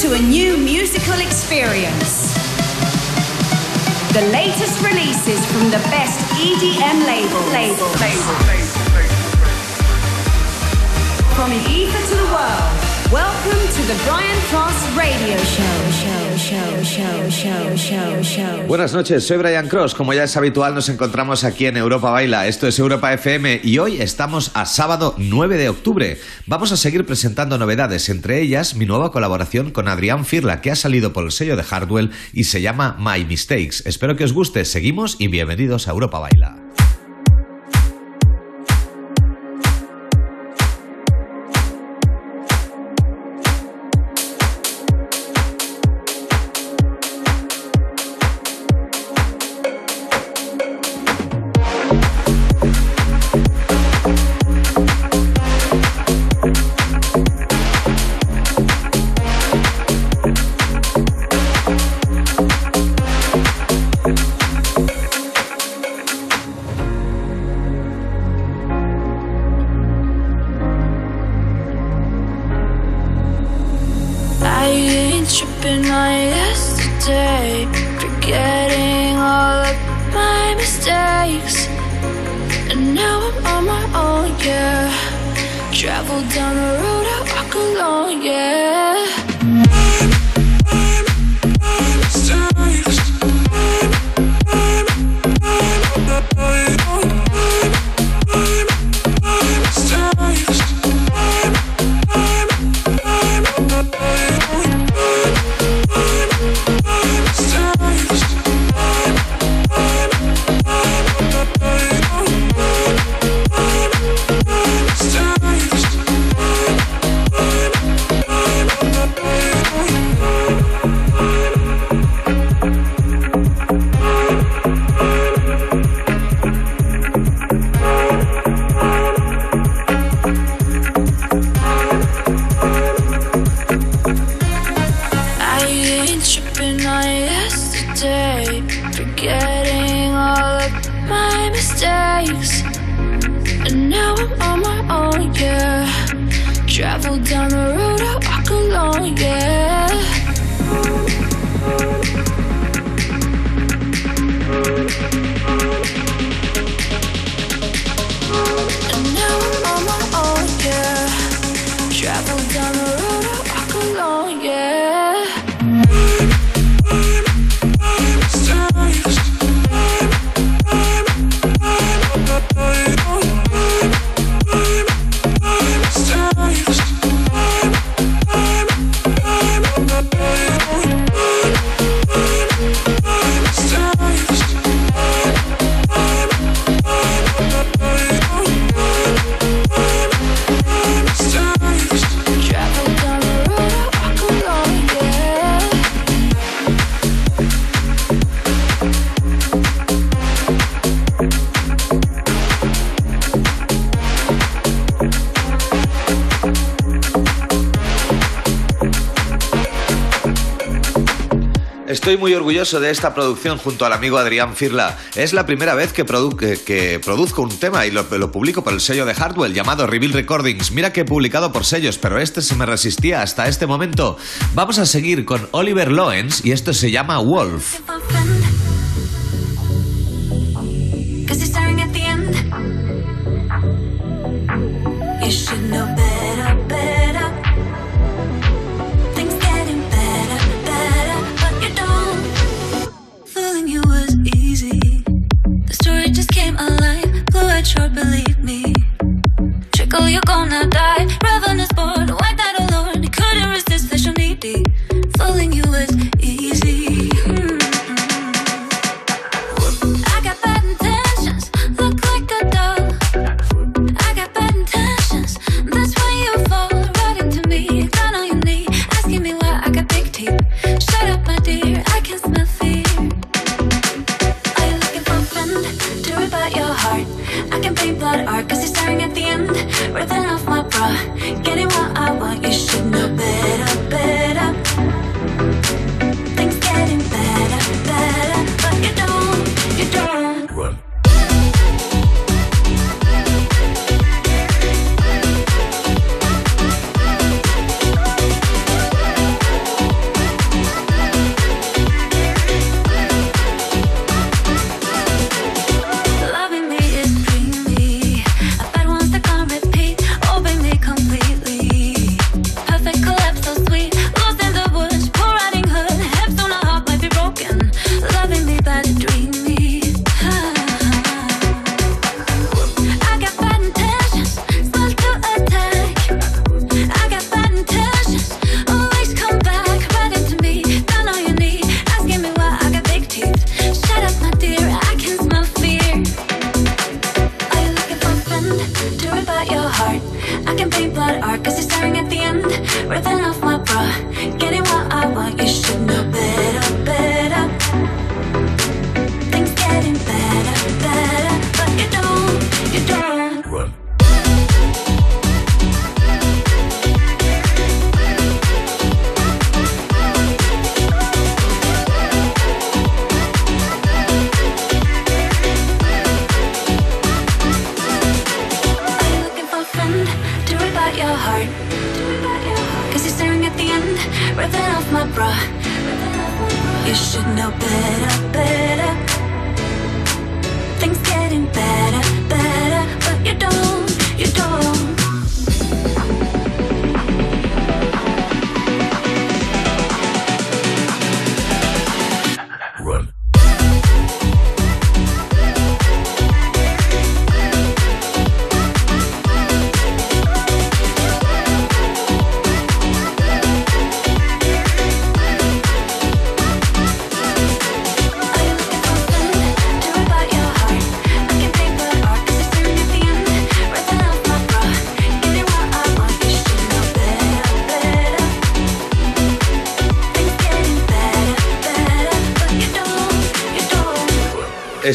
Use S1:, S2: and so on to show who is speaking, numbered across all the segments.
S1: to a new musical experience. The latest releases from the best EDM labels. Label. From the ether to the world. Welcome to the Brian Radio show.
S2: Buenas noches, soy Brian Cross. Como ya es habitual, nos encontramos aquí en Europa Baila. Esto es Europa FM y hoy estamos a sábado 9 de octubre. Vamos a seguir presentando novedades, entre ellas mi nueva colaboración con Adrián Firla, que ha salido por el sello de Hardwell y se llama My Mistakes. Espero que os guste. Seguimos y bienvenidos a Europa Baila. Estoy muy orgulloso de esta producción junto al amigo Adrián Firla. Es la primera vez que, produzco un tema y lo, lo, publico por el sello de Hardwell llamado Reveal Recordings. Mira que he publicado por sellos, pero este se me resistía hasta este momento. Vamos a seguir con Oliver Loens y esto se llama Wolf. I die.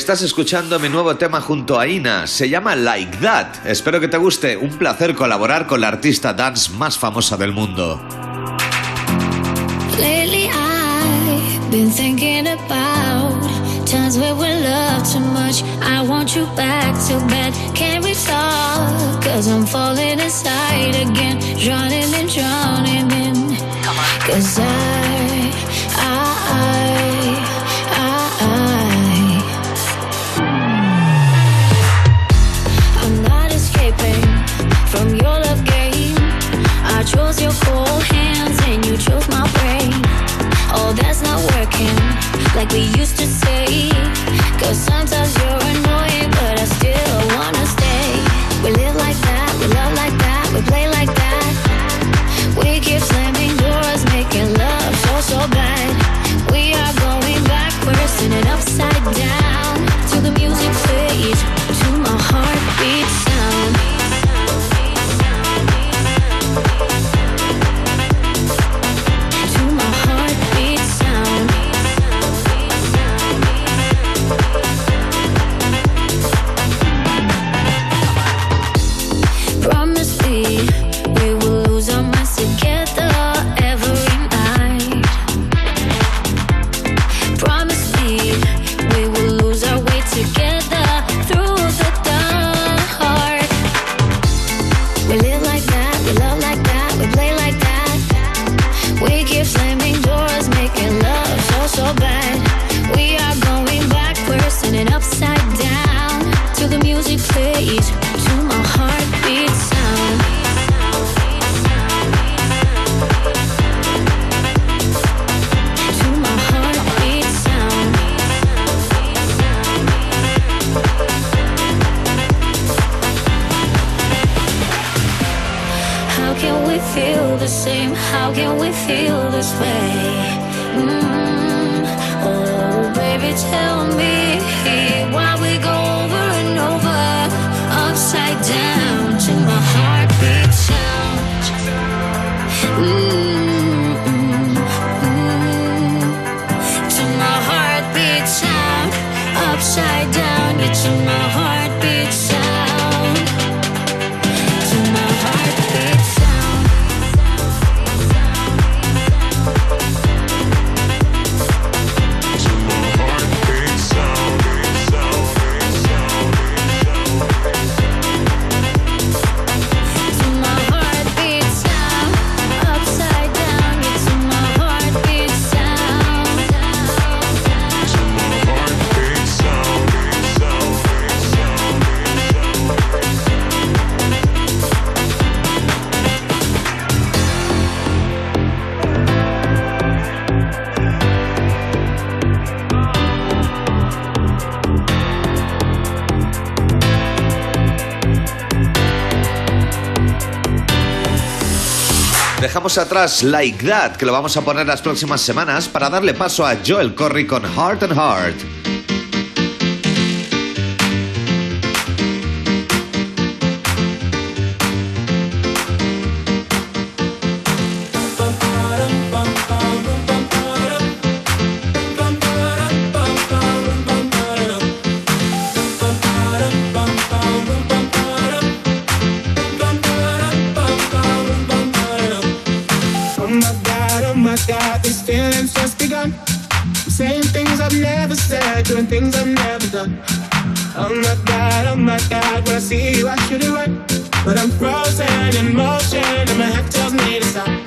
S3: Estás escuchando mi nuevo tema junto a Ina. Se llama Like That. Espero que te guste. Un placer colaborar con la artista dance más famosa del mundo.
S4: Lately I've been thinking about times where we love too much. I want you back so bad. Can't we talk? Cause I'm falling inside again. Drowning and drowning in. Cause I, I, How can we feel this way? Mm -hmm. Oh, baby, tell me.
S3: Dejamos atrás Like That, que lo vamos a poner las próximas semanas para darle paso a Joel Corry con Heart and Heart.
S5: Oh my god, oh my god, when I see you, I should it right. But I'm frozen in motion, and my head tells me to stop,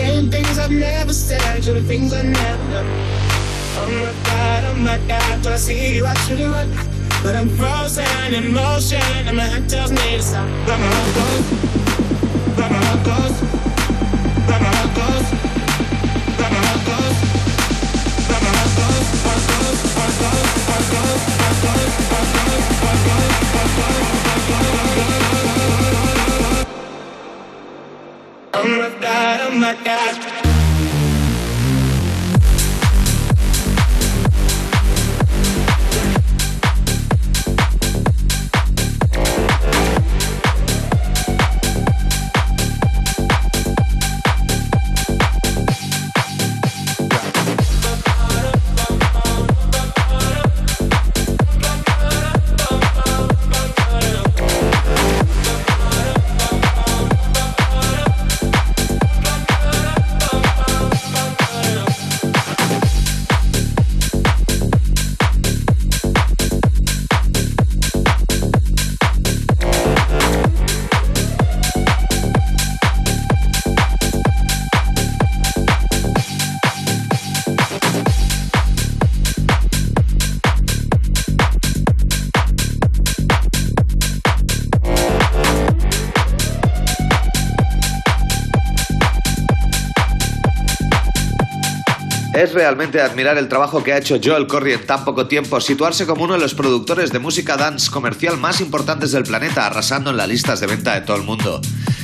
S5: Saying things I've never said, doing things I never done. Oh my god, oh my god, when I see you, I should run. But I'm frozen in motion, and my head tells me to stop. But my heart goes, but my heart goes, but my heart goes, but my heart goes, but my heart goes, heart goes, heart goes, heart goes, heart goes, heart goes, heart goes, heart goes, heart goes, heart goes. of dynamite.
S6: Es realmente admirar el trabajo que ha hecho Joel Corry en tan poco tiempo, situarse como uno de los productores de música dance comercial más importantes del planeta, arrasando en las listas de venta de todo el mundo.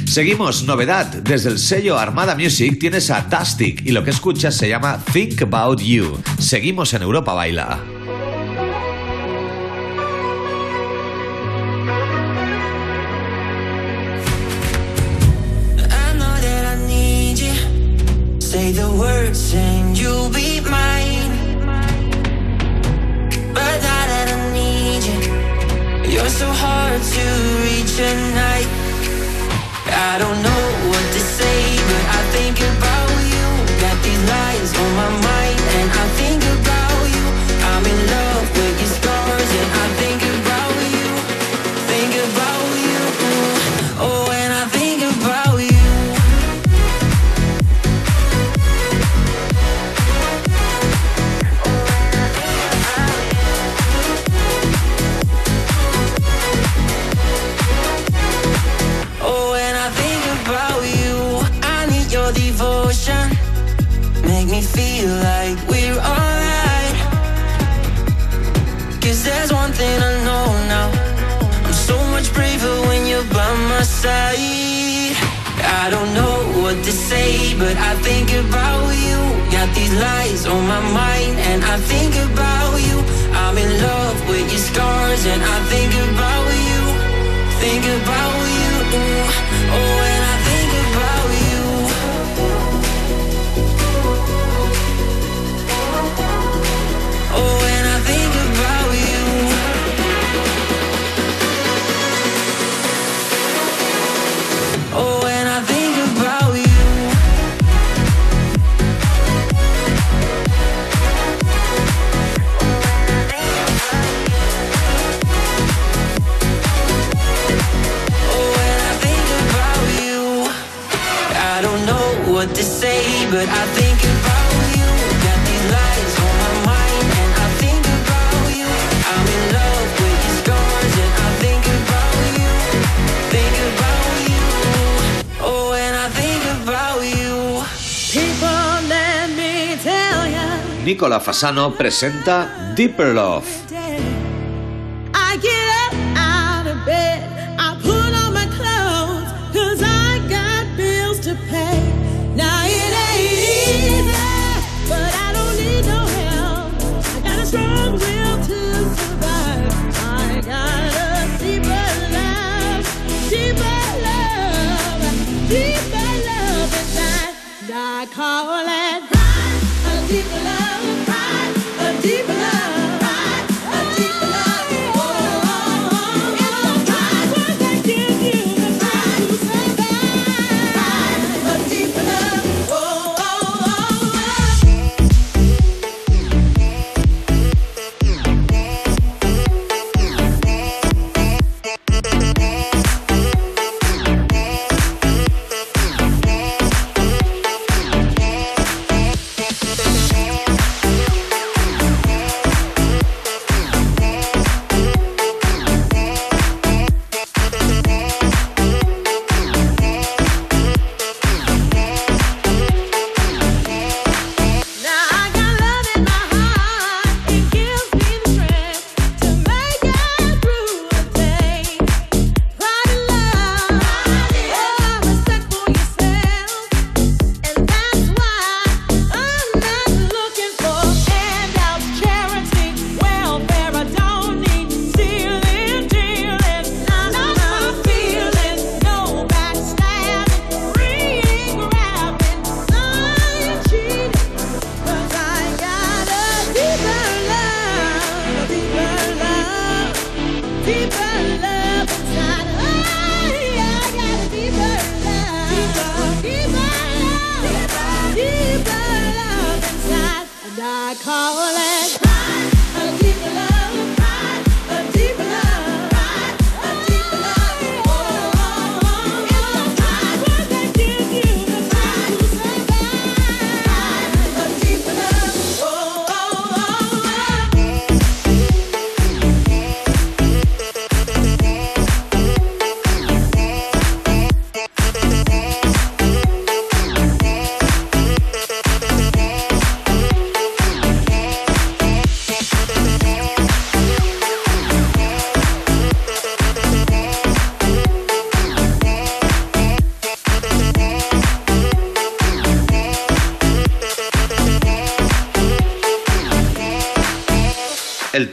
S6: Seguimos, novedad, desde el sello Armada Music tienes a Tastic y lo que escuchas se llama Think About You. Seguimos en Europa Baila.
S7: You're so hard to reach at night. I don't know what to say, but I think about you. Got these lies on my mind, and I think feel like we're alright. Cause there's one thing I know now. I'm so much braver when you're by my side. I don't know what to say, but I think about you. Got these lies on my mind, and I think about you. I'm in love with your scars, and I think about you. Think about you. Oh, but I think about you. Got these lies on my mind, and I think about you. I'm in love with your scars, and I think about you. Think about you. Oh, and I think about you.
S3: People, let me tell ya.
S6: Nicola Fasano presenta Deeper Love.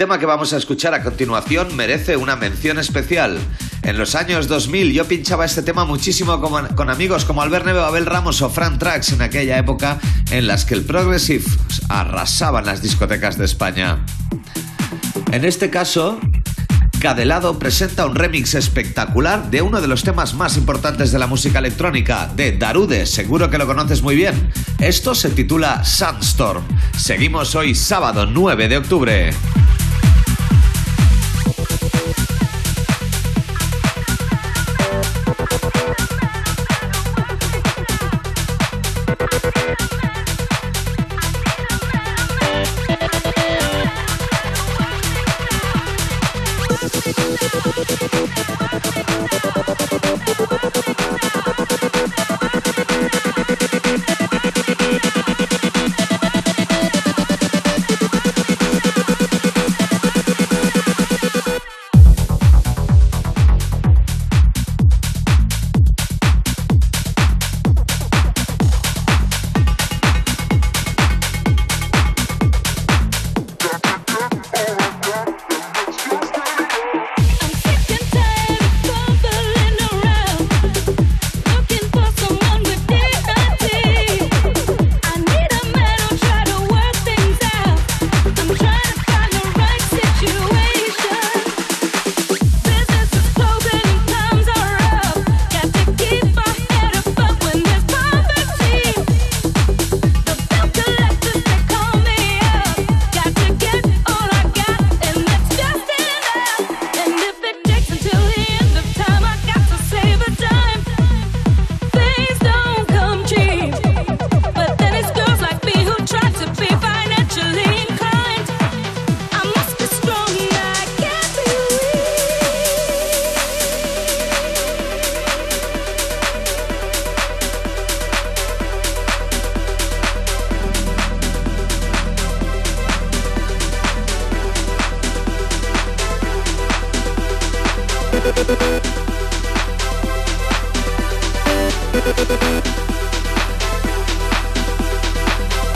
S6: Tema que vamos a escuchar a continuación merece una mención especial. En los años 2000 yo pinchaba este tema muchísimo con, amigos como Albert Neve, Abel Ramos o Fran Trax en aquella época en las que el Progressive arrasaba en las discotecas de España. En este caso, Cadelado presenta un remix espectacular de uno de los temas más importantes de la música electrónica, de Darude, seguro que lo conoces muy bien. Esto se titula Sandstorm. Seguimos hoy sábado 9 de octubre.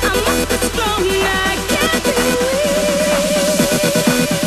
S6: I'm not strong, I can't be weak.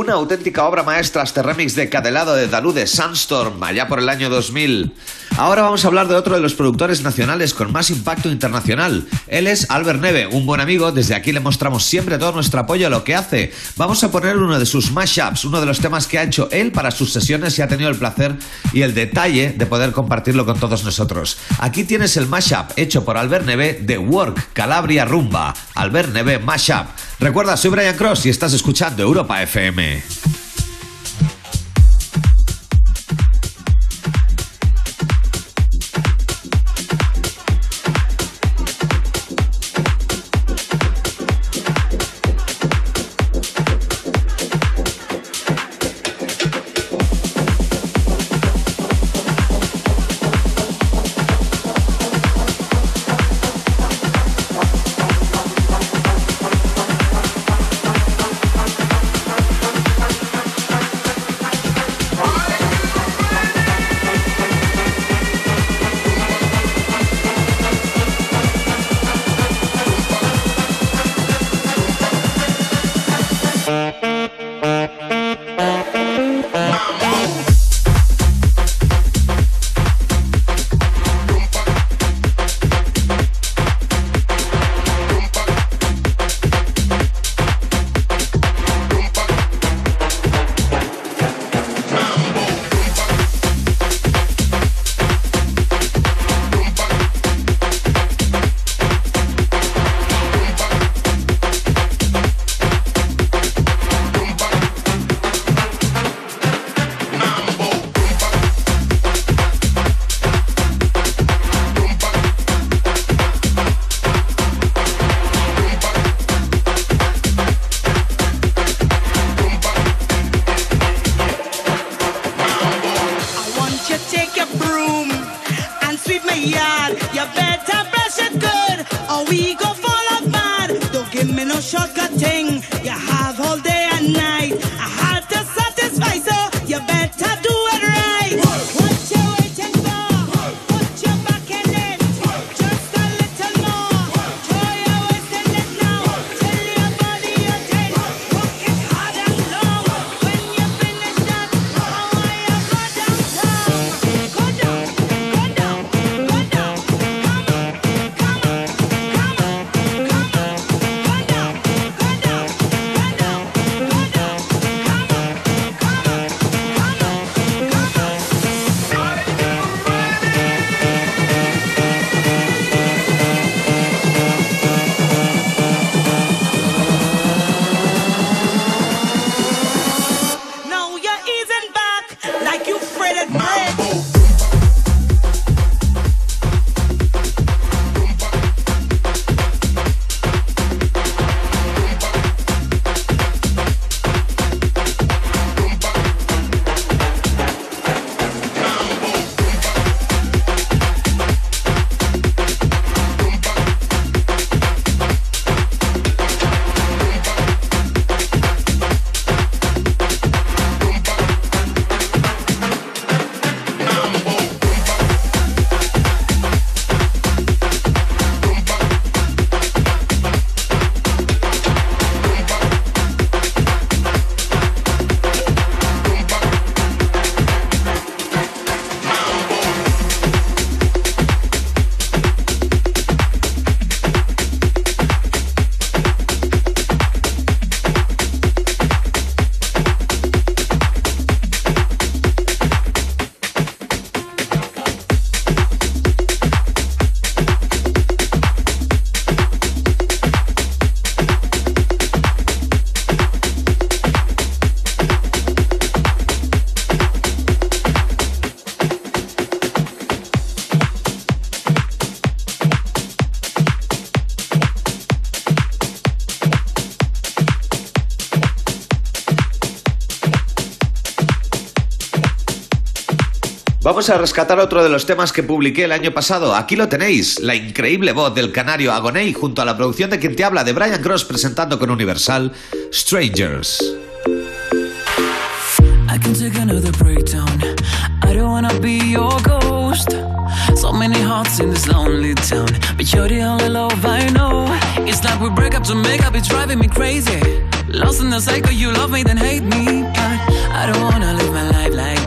S3: Una auténtica obra maestra este remix de Cadelado de Dalú de Sandstorm, allá por el año 2000. Ahora vamos a hablar de otro de los productores nacionales con más impacto internacional. Él es Albert Neve, un buen amigo. Desde aquí le mostramos siempre todo nuestro apoyo a lo que hace. Vamos a poner uno de sus mashups, uno de los temas que ha hecho él para sus sesiones y ha tenido el placer y el detalle de poder compartirlo con todos nosotros. Aquí tienes el mashup hecho por Albert Neve de Work Calabria Rumba. Albert Neve Mashup. Recuerda, soy Brian Cross y estás escuchando Europa FM. Vamos a rescatar otro de los temas que publiqué el año pasado. Aquí lo tenéis, la increíble voz del canario Agoney junto a la producción de quien te habla de Brian Cross presentando con Universal Strangers. I can take another breakdown. I don't wanna be your ghost. So many hearts in this lonely town. But you're the only love I know. It's like we break up to make up, it's driving me crazy.
S8: Lost in the cycle, you love me, then hate me. But I don't wanna live my life like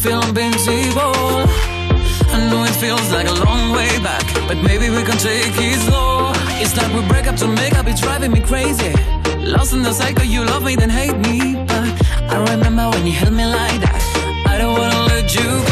S8: feel invincible. I know it feels like a long way back, but maybe we can take it slow. It's like we break up to make up, it's driving me crazy. Lost in the cycle, you love me, then hate me. But I remember when you held me like that. I don't wanna let you go.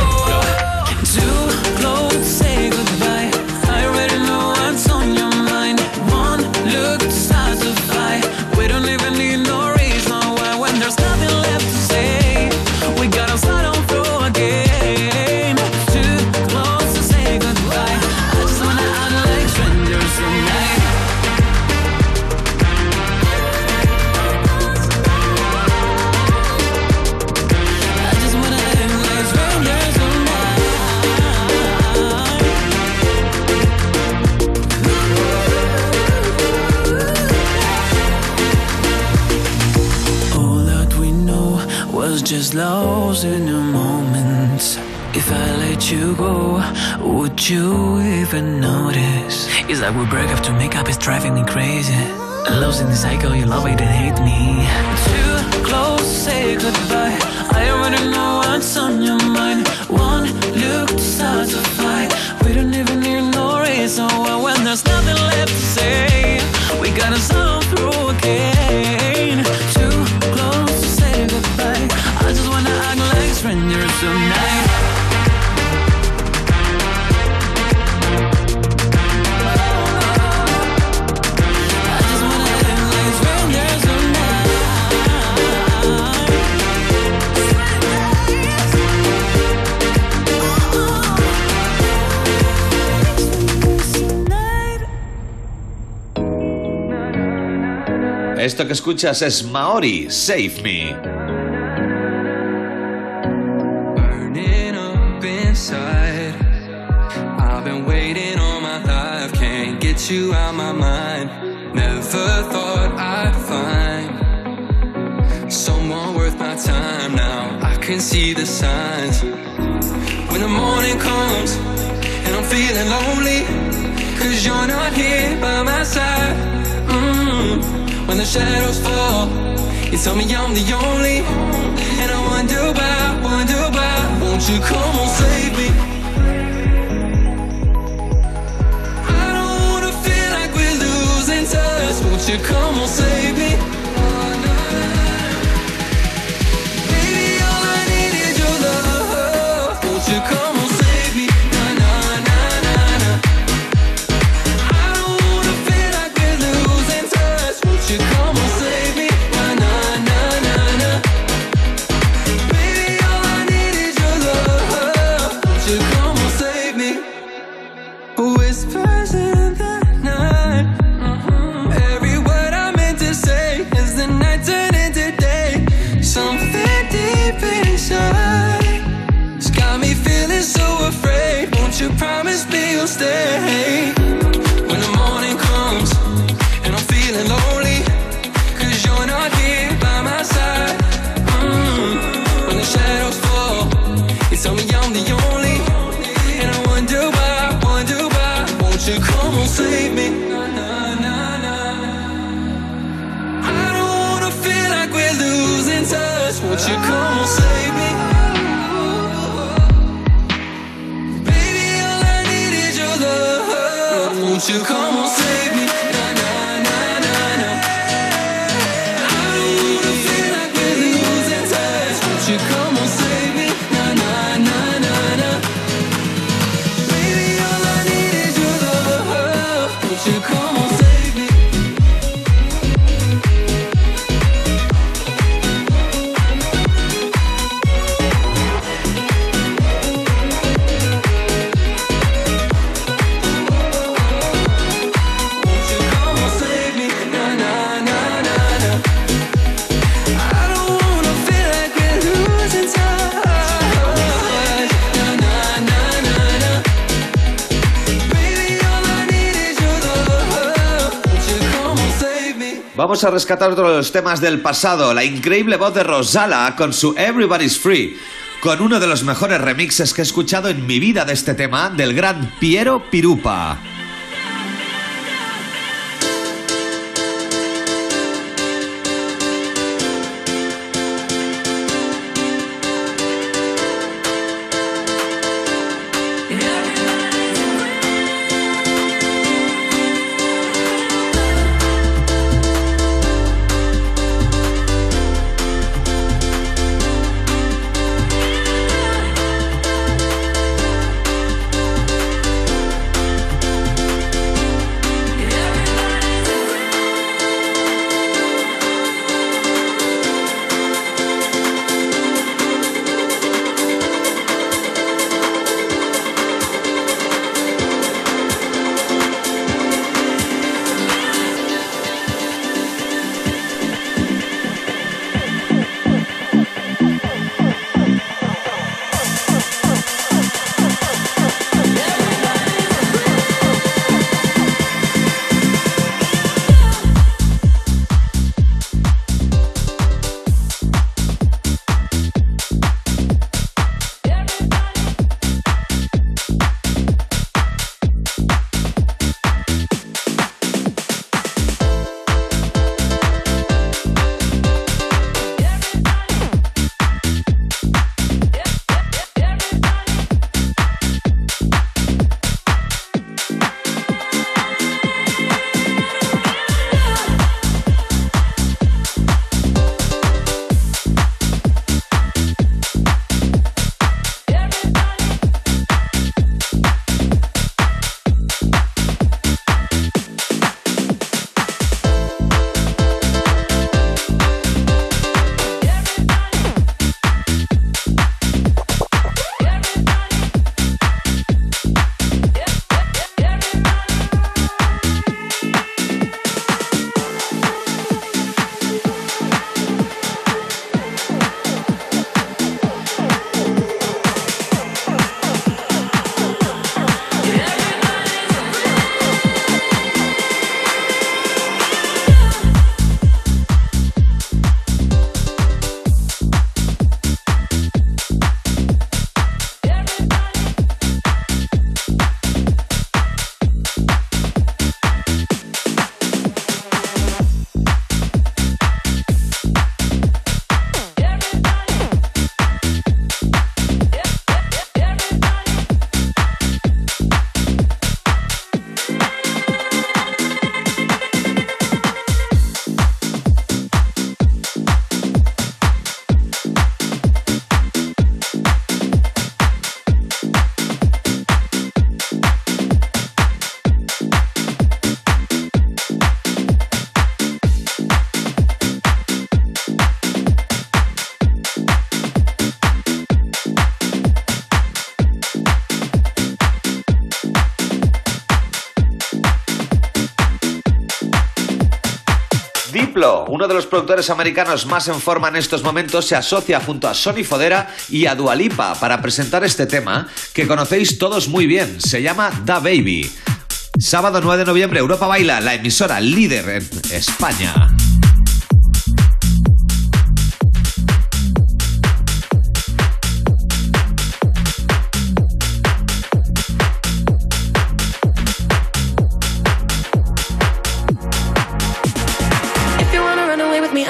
S8: Lost in the moment. If I let you go, would you even notice? It's like we break up to make up, it's driving me crazy. Lost in the cycle, you love it and hate me. Too close, say goodbye. I already know what's on your mind. One look starts a fight. We don't even need no reason why. When there's nothing left to say, we gotta
S3: Esto que escuchas es Maori, Save Me.
S9: You out my mind. Never thought I'd find someone worth my time now. I can see the signs. When the morning comes and I'm feeling lonely, cause you're not here by my side. Mm. When the shadows fall, you tell me I'm the only. And I wonder why, wonder why. Won't you come on, save you come on, save me? you stay.
S3: Vamos a rescatar otro de los temas del pasado, la increíble voz de Rosala con su Everybody's Free, con uno de los mejores remixes que he escuchado en mi vida de este tema, del gran Piero Pirupa. Productores americanos más en forma en estos momentos, se asocia junto a Sony Fodera y a Dualipa para presentar este tema que conocéis todos muy bien. Se llama Da Baby. Sábado 9 de noviembre, Europa Baila, la emisora líder en España.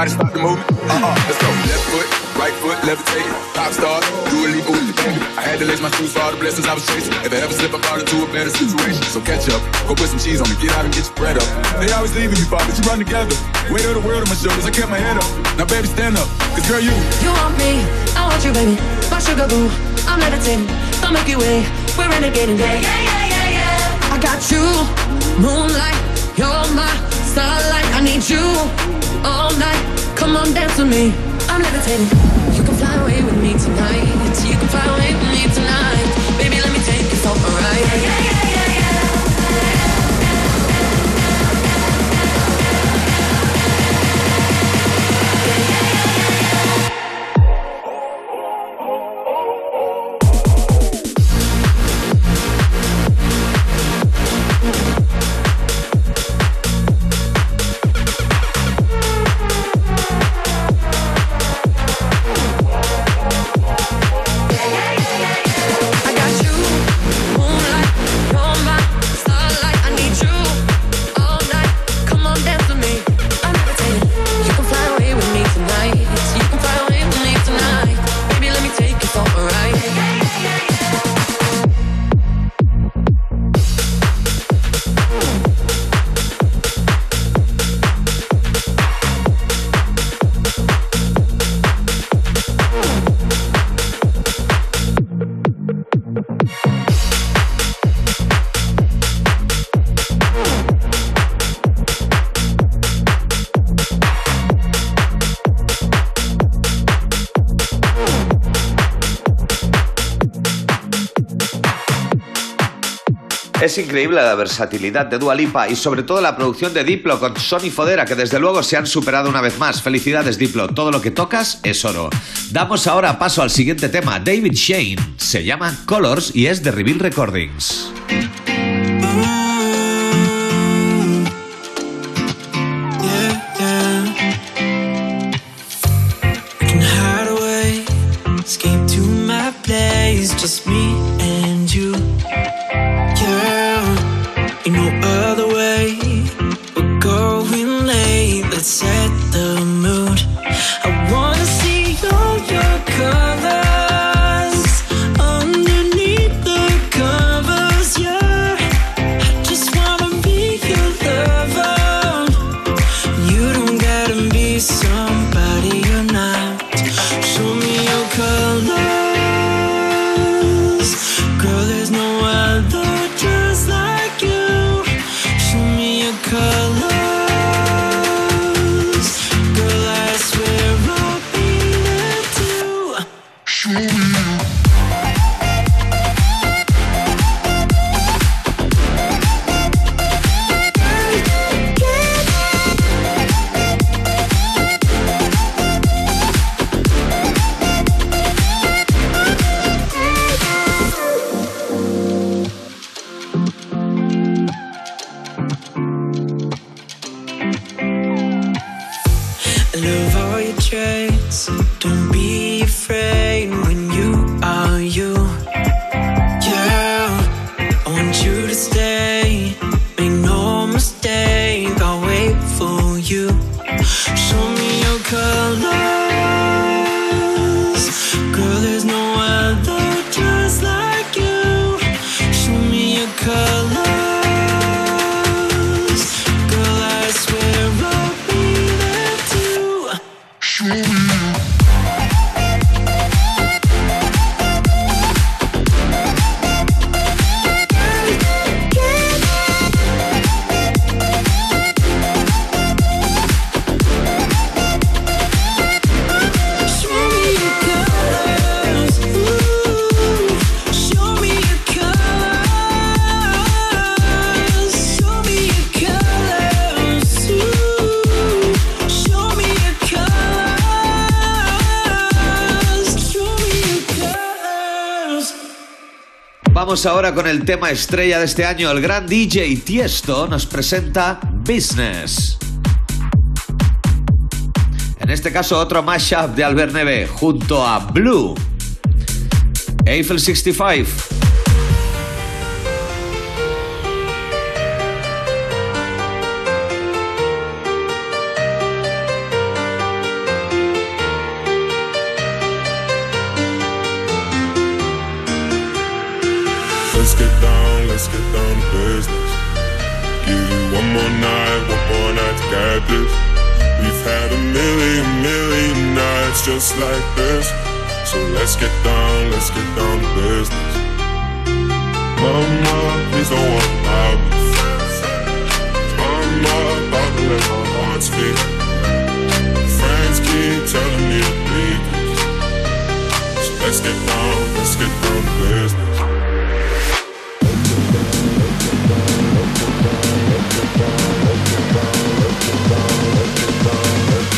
S10: Nobody stop the movement. Uh-uh, let's go. Left foot, right foot, levitating. Pop star, do a leap baby. I had to lace my shoes for all the blessings I was chasing. If I ever slip, I fall into a better situation. So catch up, go put some cheese on me, get out and get your bread up. They always leaving you, Bob, but you run together. Weight of the world on my shoulders, I kept my head up. Now, baby, stand up, cause girl, you.
S11: You want me, I want you, baby. My sugar boo, I'm levitating. Don't make you wait, we're renegading. Yeah, yeah, yeah, yeah, yeah. I got you, moonlight. You're my starlight. I need you all night. Come on, dance with me. I'm levitating. You can fly away with me tonight. You can fly away
S8: Es increíble la versatilidad de Dua Lipa y sobre todo la producción de Diplo con Sony Fodera, que desde luego se han superado una vez más. Felicidades Diplo, todo lo que tocas es oro. Damos ahora paso al siguiente tema, David Shane. Se llama Colors y es de Reveal Recordings. Vamos ahora con el tema estrella de este año. El gran DJ Tiesto nos presenta Business. En este caso, otro mashup de Albert Neve junto a Blue.
S3: Eiffel 65.
S12: Million, million nights just like this. So let's get down, let's get down to business. Mama, please don't walk out. Mama, about to let my heart speak. Friends keep telling me to leave. So let's get down, let's get down to business.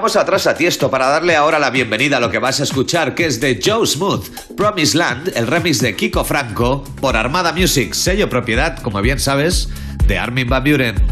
S3: Dejamos atrás a Tiesto para darle ahora la bienvenida a lo que vas a escuchar, que es de Joe Smooth, Promise Land, el remix de Kiko Franco, por Armada Music, sello propiedad, como bien sabes, de Armin Van Buren.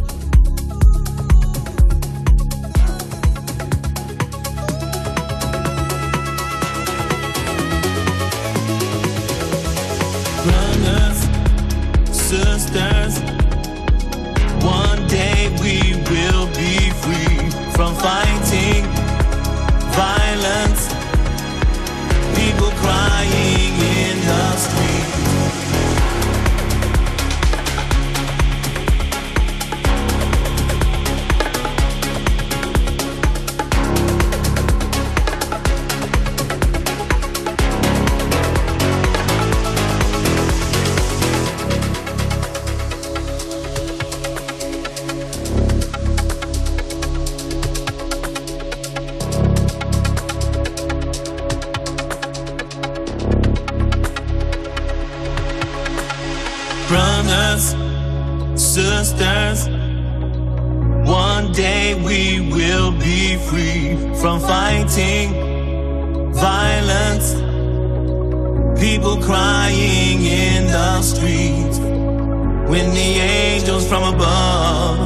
S13: Sisters. One day we will be free from fighting violence. People crying in the
S14: streets. When the angels from above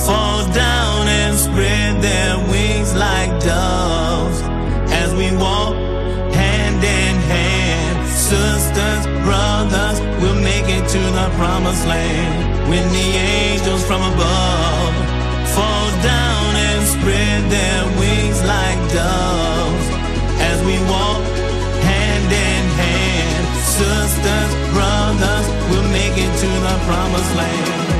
S14: fall down and spread their wings like doves. As we walk hand in hand, sisters, brothers, make it to the promised land. When the angels from above fall down and spread their wings like doves. As we walk hand in hand, sisters, brothers, we'll make it to the promised land.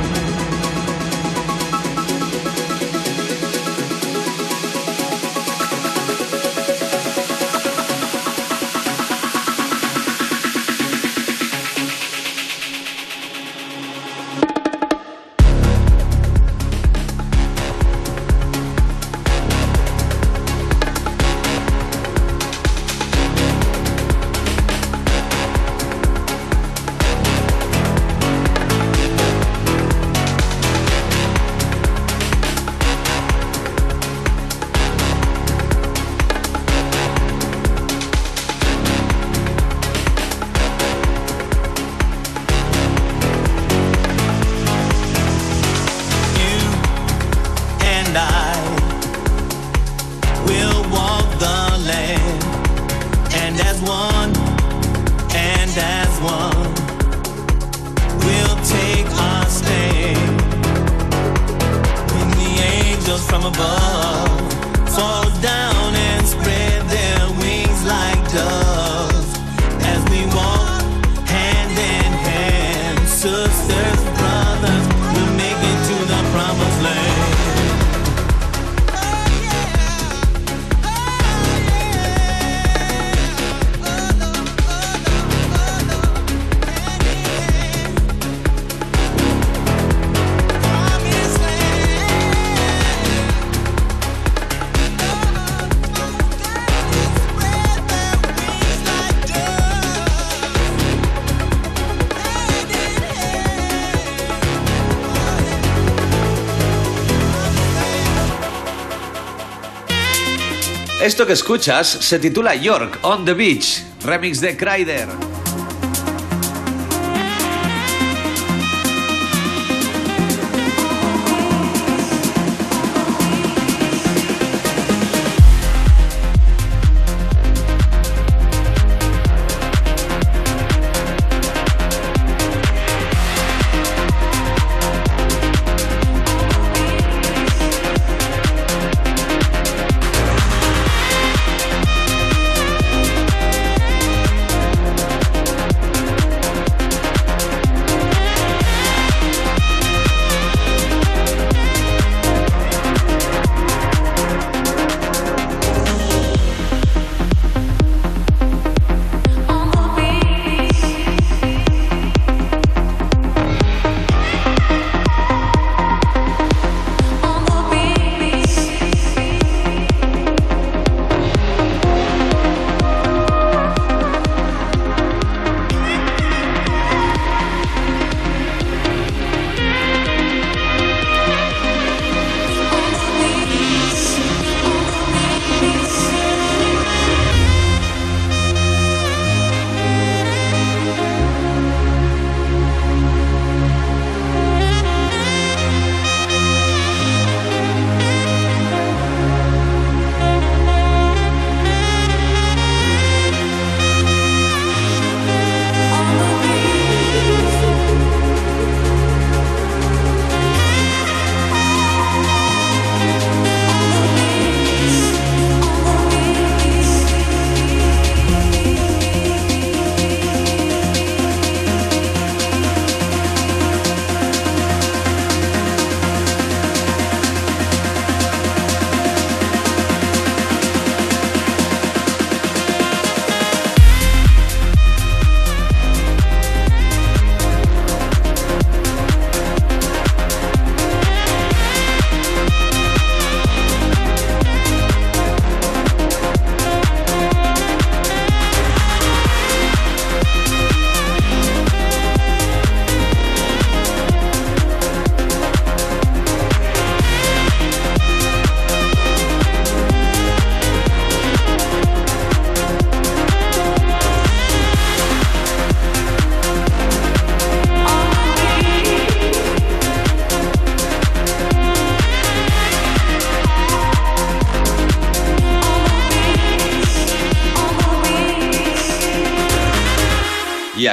S3: Esto que escuchas se titula York on the Beach, remix de Kryder.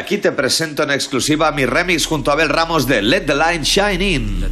S2: Aquí te presento en exclusiva mi remix junto a Abel Ramos de Let the Light Shine In.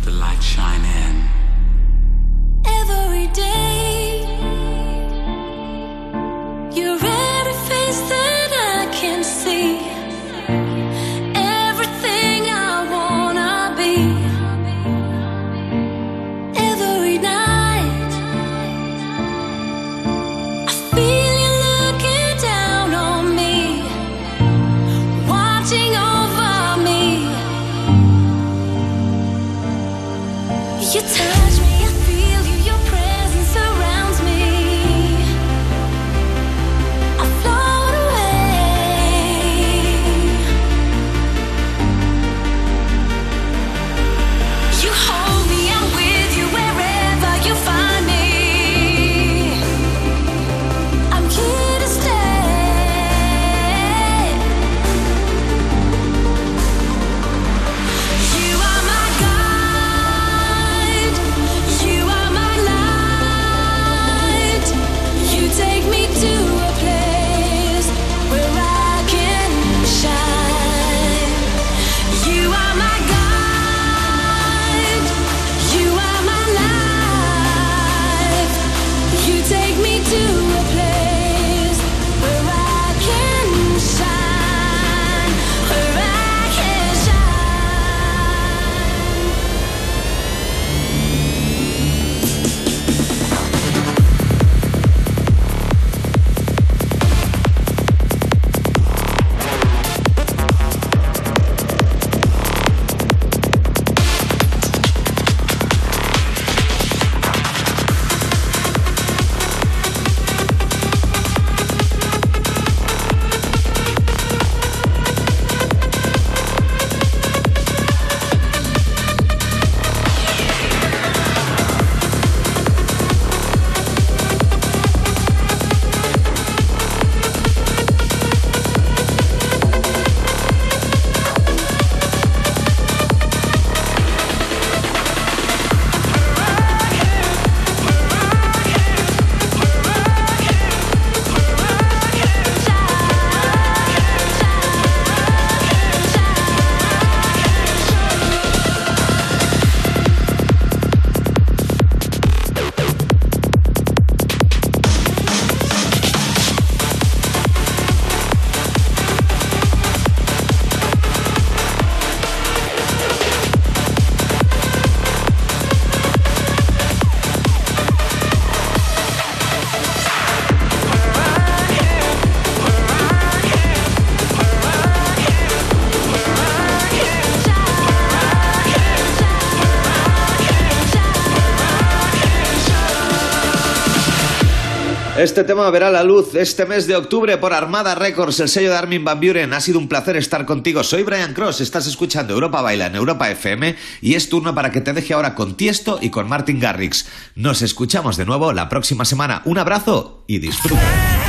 S2: Este tema verá la luz este mes de octubre por Armada Records, el sello de Armin Van Buren. Ha sido un placer estar contigo. Soy Brian Cross, estás escuchando Europa Baila en Europa FM y es turno para que te deje ahora con Tiesto y con Martin Garrix. Nos escuchamos de nuevo la próxima semana. Un abrazo y disfruta.